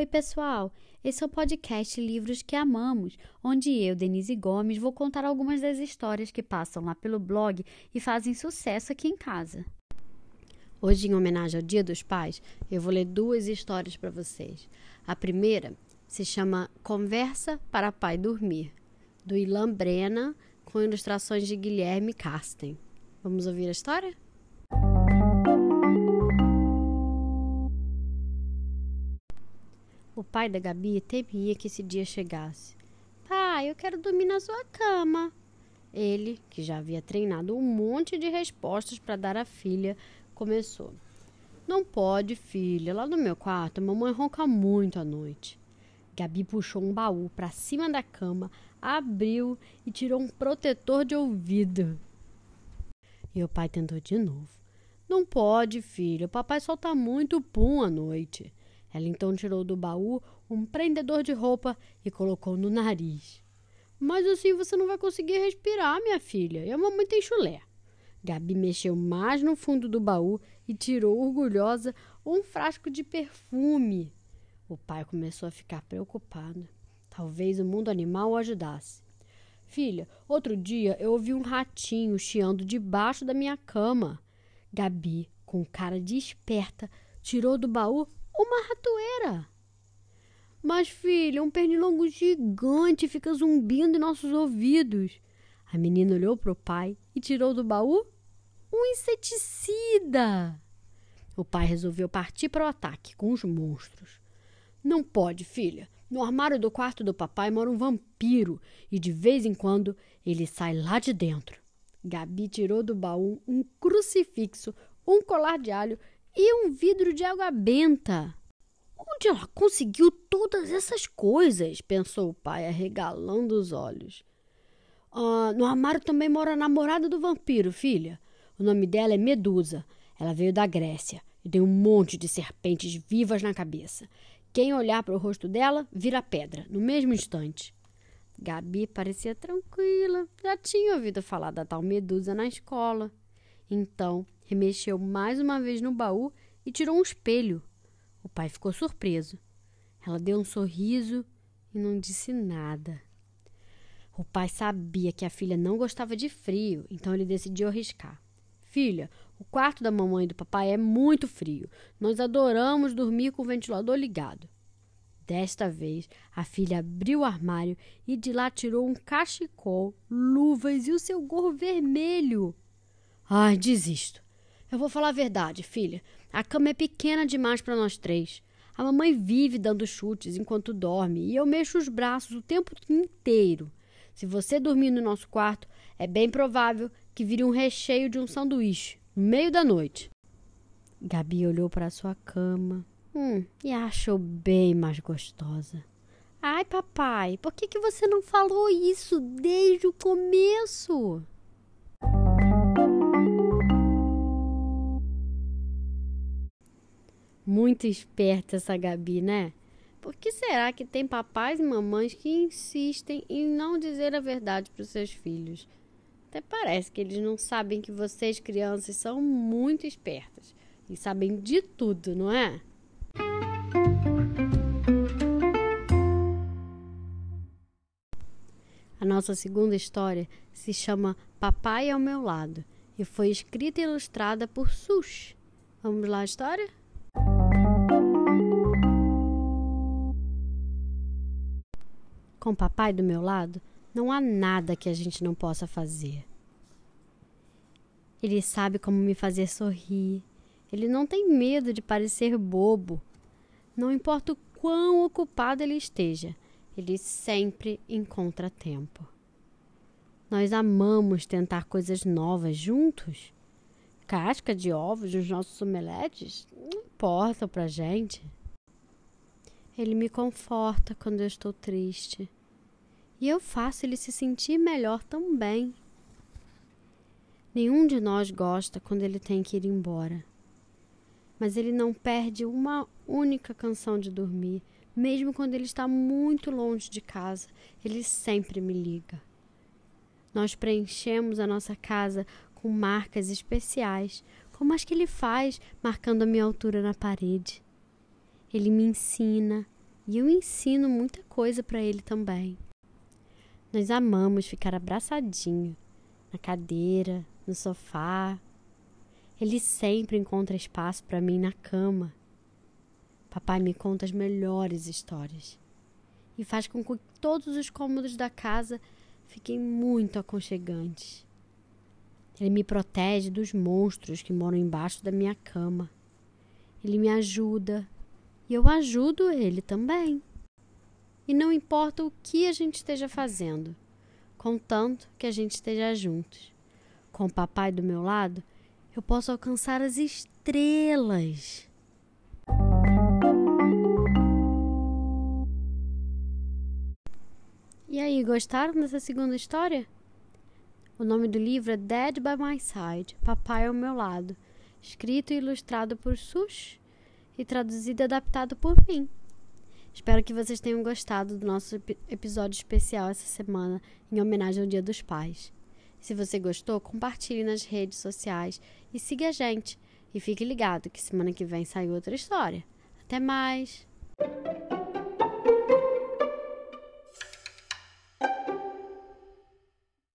Oi, pessoal! Esse é o podcast Livros que Amamos, onde eu, Denise Gomes, vou contar algumas das histórias que passam lá pelo blog e fazem sucesso aqui em casa. Hoje, em homenagem ao Dia dos Pais, eu vou ler duas histórias para vocês. A primeira se chama Conversa para Pai Dormir, do Ilan Brena, com ilustrações de Guilherme Carsten. Vamos ouvir a história? O pai da Gabi temia que esse dia chegasse. Pai, eu quero dormir na sua cama. Ele, que já havia treinado um monte de respostas para dar à filha, começou. Não pode, filha. Lá no meu quarto, mamãe ronca muito à noite. Gabi puxou um baú para cima da cama, abriu e tirou um protetor de ouvido. E o pai tentou de novo. Não pode, filha. O papai solta muito pum à noite. Ela então tirou do baú um prendedor de roupa e colocou no nariz. Mas assim você não vai conseguir respirar, minha filha. E a mamãe tem chulé. Gabi mexeu mais no fundo do baú e tirou, orgulhosa, um frasco de perfume. O pai começou a ficar preocupado. Talvez o mundo animal o ajudasse. Filha, outro dia eu ouvi um ratinho chiando debaixo da minha cama. Gabi, com cara de esperta, tirou do baú uma ratoeira. Mas, filha, um pernilongo gigante fica zumbindo em nossos ouvidos. A menina olhou para o pai e tirou do baú um inseticida. O pai resolveu partir para o ataque com os monstros. Não pode, filha. No armário do quarto do papai mora um vampiro e de vez em quando ele sai lá de dentro. Gabi tirou do baú um crucifixo, um colar de alho e um vidro de água benta. Onde ela conseguiu todas essas coisas? pensou o pai, arregalando os olhos. Ah, no armário também mora a namorada do vampiro, filha. O nome dela é Medusa. Ela veio da Grécia e tem um monte de serpentes vivas na cabeça. Quem olhar para o rosto dela vira pedra, no mesmo instante. Gabi parecia tranquila, já tinha ouvido falar da tal Medusa na escola. Então, remexeu mais uma vez no baú e tirou um espelho. O pai ficou surpreso. Ela deu um sorriso e não disse nada. O pai sabia que a filha não gostava de frio, então ele decidiu arriscar. Filha, o quarto da mamãe e do papai é muito frio. Nós adoramos dormir com o ventilador ligado. Desta vez, a filha abriu o armário e de lá tirou um cachecol, luvas e o seu gorro vermelho. Ai, desisto. Eu vou falar a verdade, filha. A cama é pequena demais para nós três. A mamãe vive dando chutes enquanto dorme e eu mexo os braços o tempo inteiro. Se você dormir no nosso quarto, é bem provável que vire um recheio de um sanduíche no meio da noite. Gabi olhou para sua cama hum, e a achou bem mais gostosa. Ai, papai, por que, que você não falou isso desde o começo? Muito esperta essa Gabi, né? Por que será que tem papais e mamães que insistem em não dizer a verdade para os seus filhos? Até parece que eles não sabem que vocês, crianças, são muito espertas e sabem de tudo, não é? A nossa segunda história se chama Papai ao Meu Lado e foi escrita e ilustrada por Sush. Vamos lá a história? Com o papai do meu lado, não há nada que a gente não possa fazer. Ele sabe como me fazer sorrir. Ele não tem medo de parecer bobo. Não importa o quão ocupado ele esteja, ele sempre encontra tempo. Nós amamos tentar coisas novas juntos. Casca de ovos nos nossos omeletes não importa pra gente. Ele me conforta quando eu estou triste. E eu faço ele se sentir melhor também. Nenhum de nós gosta quando ele tem que ir embora. Mas ele não perde uma única canção de dormir, mesmo quando ele está muito longe de casa. Ele sempre me liga. Nós preenchemos a nossa casa com marcas especiais, como as que ele faz marcando a minha altura na parede. Ele me ensina, e eu ensino muita coisa para ele também. Nós amamos ficar abraçadinho na cadeira, no sofá. Ele sempre encontra espaço para mim na cama. Papai me conta as melhores histórias e faz com que todos os cômodos da casa fiquem muito aconchegantes. Ele me protege dos monstros que moram embaixo da minha cama. Ele me ajuda e eu ajudo ele também. E não importa o que a gente esteja fazendo, contanto que a gente esteja juntos. Com o papai do meu lado, eu posso alcançar as estrelas. E aí, gostaram dessa segunda história? O nome do livro é Dead by My Side Papai ao Meu Lado, escrito e ilustrado por Sush e traduzido e adaptado por mim. Espero que vocês tenham gostado do nosso episódio especial essa semana em homenagem ao Dia dos Pais. Se você gostou, compartilhe nas redes sociais e siga a gente. E fique ligado que semana que vem sai outra história. Até mais!